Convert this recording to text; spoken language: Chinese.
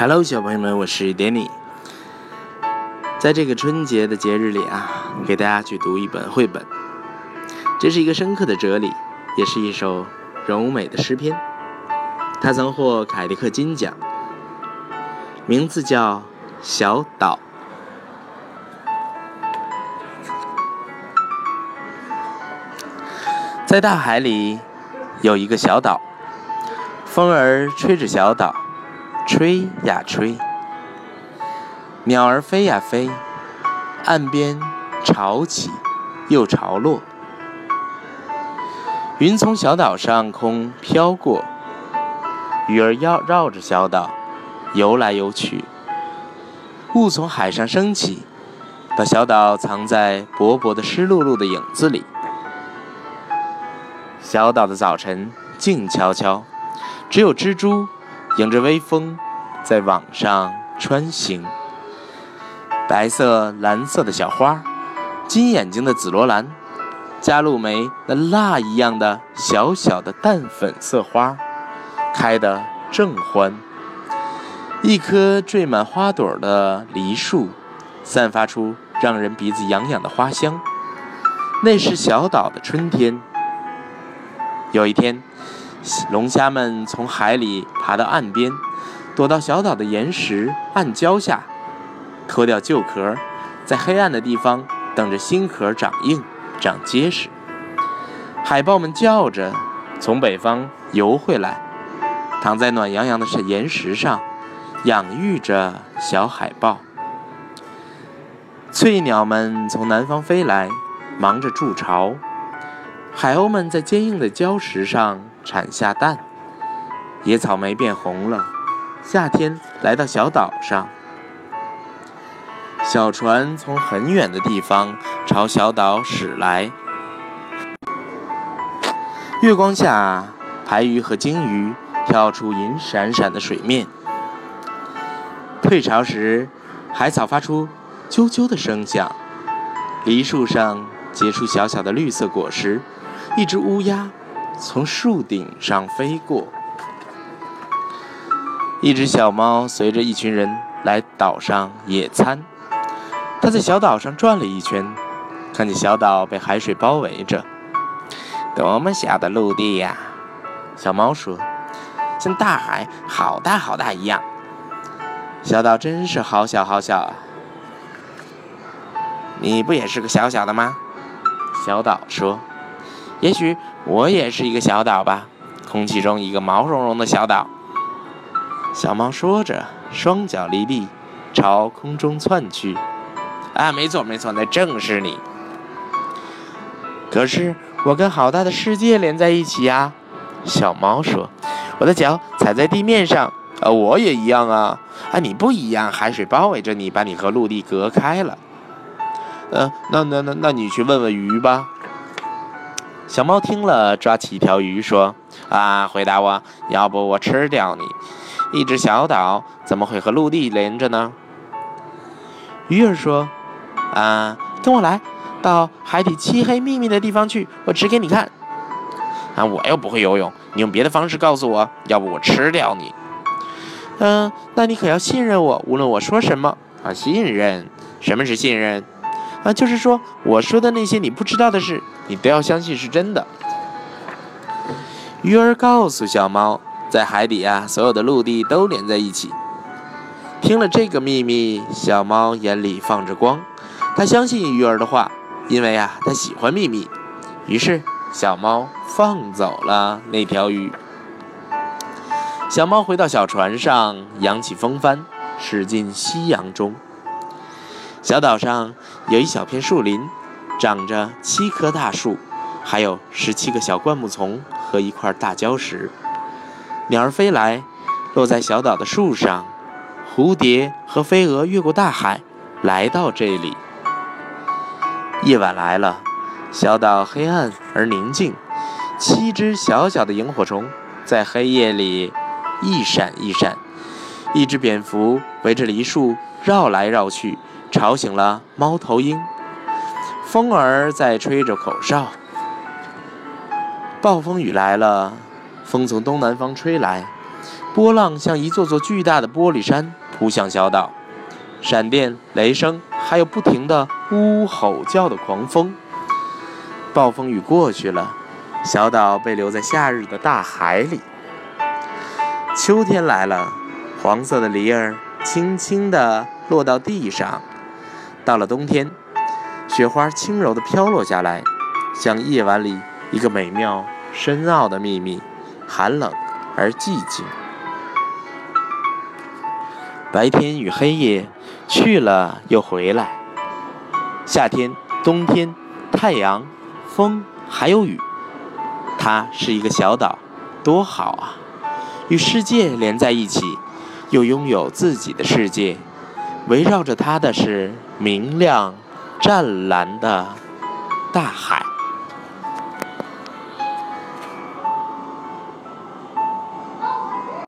Hello，小朋友们，我是 Danny。在这个春节的节日里啊，给大家去读一本绘本。这是一个深刻的哲理，也是一首柔美的诗篇。它曾获凯迪克金奖，名字叫《小岛》。在大海里有一个小岛，风儿吹着小岛，吹呀吹；鸟儿飞呀飞，岸边潮起又潮落。云从小岛上空飘过，鱼儿绕绕着小岛游来游去。雾从海上升起，把小岛藏在薄薄的湿漉漉的影子里。小岛的早晨静悄悄，只有蜘蛛迎着微风在网上穿行。白色、蓝色的小花，金眼睛的紫罗兰，加露梅那蜡一样的小小的淡粉色花，开得正欢。一棵缀满花朵的梨树，散发出让人鼻子痒痒的花香。那是小岛的春天。有一天，龙虾们从海里爬到岸边，躲到小岛的岩石暗礁下，脱掉旧壳，在黑暗的地方等着新壳长硬、长结实。海豹们叫着从北方游回来，躺在暖洋洋的岩石上，养育着小海豹。翠鸟们从南方飞来，忙着筑巢。海鸥们在坚硬的礁石上产下蛋，野草莓变红了。夏天来到小岛上，小船从很远的地方朝小岛驶来。月光下，排鱼和鲸鱼跳出银闪闪的水面。退潮时，海草发出啾啾的声响，梨树上结出小小的绿色果实。一只乌鸦从树顶上飞过，一只小猫随着一群人来岛上野餐。它在小岛上转了一圈，看见小岛被海水包围着，多么小的陆地呀！小猫说：“像大海好大好大一样。”小岛真是好小好小啊！你不也是个小小的吗？小岛说。也许我也是一个小岛吧，空气中一个毛茸茸的小岛。小猫说着，双脚离地，朝空中窜去。啊，没错没错，那正是你。可是我跟好大的世界连在一起呀，小猫说。我的脚踩在地面上，呃，我也一样啊。啊，你不一样，海水包围着你，把你和陆地隔开了。嗯，那那那那你去问问鱼吧。小猫听了，抓起一条鱼说：“啊，回答我，要不我吃掉你！一只小岛怎么会和陆地连着呢？”鱼儿说：“啊，跟我来，到海底漆黑密密的地方去，我指给你看。啊，我又不会游泳，你用别的方式告诉我，要不我吃掉你。嗯，那你可要信任我，无论我说什么。啊，信任？什么是信任？”啊，就是说，我说的那些你不知道的事，你都要相信是真的。鱼儿告诉小猫，在海底啊，所有的陆地都连在一起。听了这个秘密，小猫眼里放着光，它相信鱼儿的话，因为啊，它喜欢秘密。于是，小猫放走了那条鱼。小猫回到小船上，扬起风帆，驶进夕阳中。小岛上有一小片树林，长着七棵大树，还有十七个小灌木丛和一块大礁石。鸟儿飞来，落在小岛的树上；蝴蝶和飞蛾越过大海，来到这里。夜晚来了，小岛黑暗而宁静，七只小小的萤火虫在黑夜里一闪一闪。一只蝙蝠围着梨树绕来绕去。吵醒了猫头鹰，风儿在吹着口哨。暴风雨来了，风从东南方吹来，波浪像一座座巨大的玻璃山扑向小岛，闪电、雷声，还有不停的呜呜吼叫的狂风。暴风雨过去了，小岛被留在夏日的大海里。秋天来了，黄色的梨儿轻轻地落到地上。到了冬天，雪花轻柔地飘落下来，像夜晚里一个美妙深奥的秘密，寒冷而寂静。白天与黑夜去了又回来，夏天、冬天，太阳、风还有雨，它是一个小岛，多好啊！与世界连在一起，又拥有自己的世界。围绕着它的是明亮、湛蓝的大海。